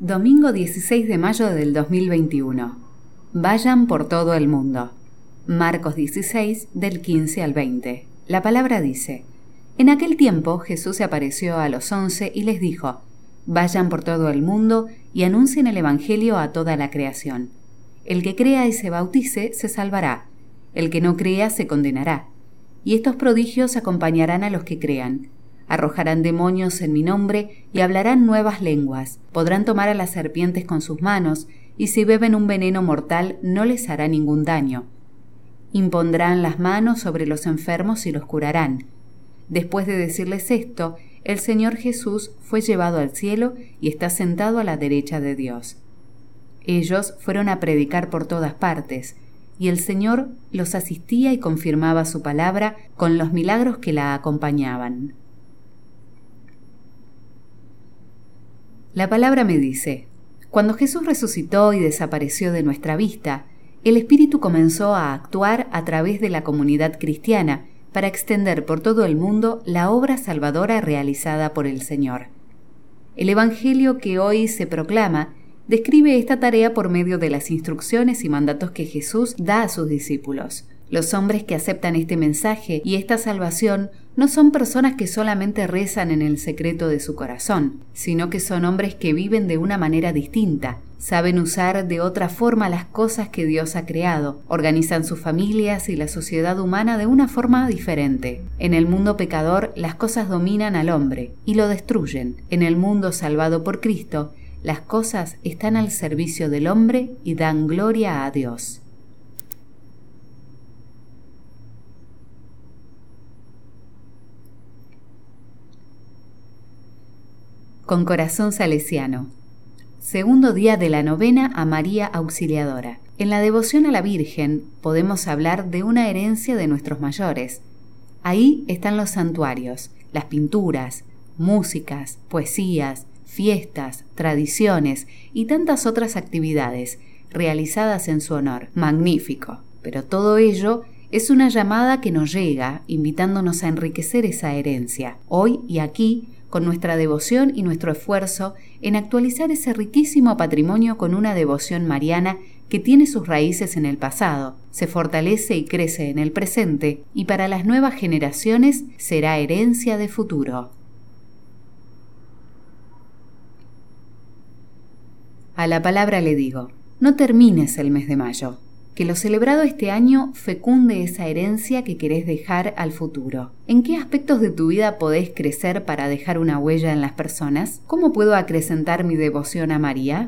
Domingo 16 de mayo del 2021. Vayan por todo el mundo. Marcos 16 del 15 al 20. La palabra dice, En aquel tiempo Jesús se apareció a los once y les dijo, Vayan por todo el mundo y anuncien el Evangelio a toda la creación. El que crea y se bautice se salvará, el que no crea se condenará. Y estos prodigios acompañarán a los que crean arrojarán demonios en mi nombre y hablarán nuevas lenguas, podrán tomar a las serpientes con sus manos, y si beben un veneno mortal no les hará ningún daño. Impondrán las manos sobre los enfermos y los curarán. Después de decirles esto, el Señor Jesús fue llevado al cielo y está sentado a la derecha de Dios. Ellos fueron a predicar por todas partes, y el Señor los asistía y confirmaba su palabra con los milagros que la acompañaban. La palabra me dice, cuando Jesús resucitó y desapareció de nuestra vista, el Espíritu comenzó a actuar a través de la comunidad cristiana para extender por todo el mundo la obra salvadora realizada por el Señor. El Evangelio que hoy se proclama describe esta tarea por medio de las instrucciones y mandatos que Jesús da a sus discípulos. Los hombres que aceptan este mensaje y esta salvación no son personas que solamente rezan en el secreto de su corazón, sino que son hombres que viven de una manera distinta, saben usar de otra forma las cosas que Dios ha creado, organizan sus familias y la sociedad humana de una forma diferente. En el mundo pecador las cosas dominan al hombre y lo destruyen. En el mundo salvado por Cristo, las cosas están al servicio del hombre y dan gloria a Dios. Con corazón salesiano. Segundo día de la novena a María Auxiliadora. En la devoción a la Virgen podemos hablar de una herencia de nuestros mayores. Ahí están los santuarios, las pinturas, músicas, poesías, fiestas, tradiciones y tantas otras actividades realizadas en su honor. Magnífico. Pero todo ello es una llamada que nos llega invitándonos a enriquecer esa herencia, hoy y aquí, con nuestra devoción y nuestro esfuerzo en actualizar ese riquísimo patrimonio con una devoción mariana que tiene sus raíces en el pasado, se fortalece y crece en el presente y para las nuevas generaciones será herencia de futuro. A la palabra le digo, no termines el mes de mayo que lo celebrado este año fecunde esa herencia que querés dejar al futuro. ¿En qué aspectos de tu vida podés crecer para dejar una huella en las personas? ¿Cómo puedo acrecentar mi devoción a María?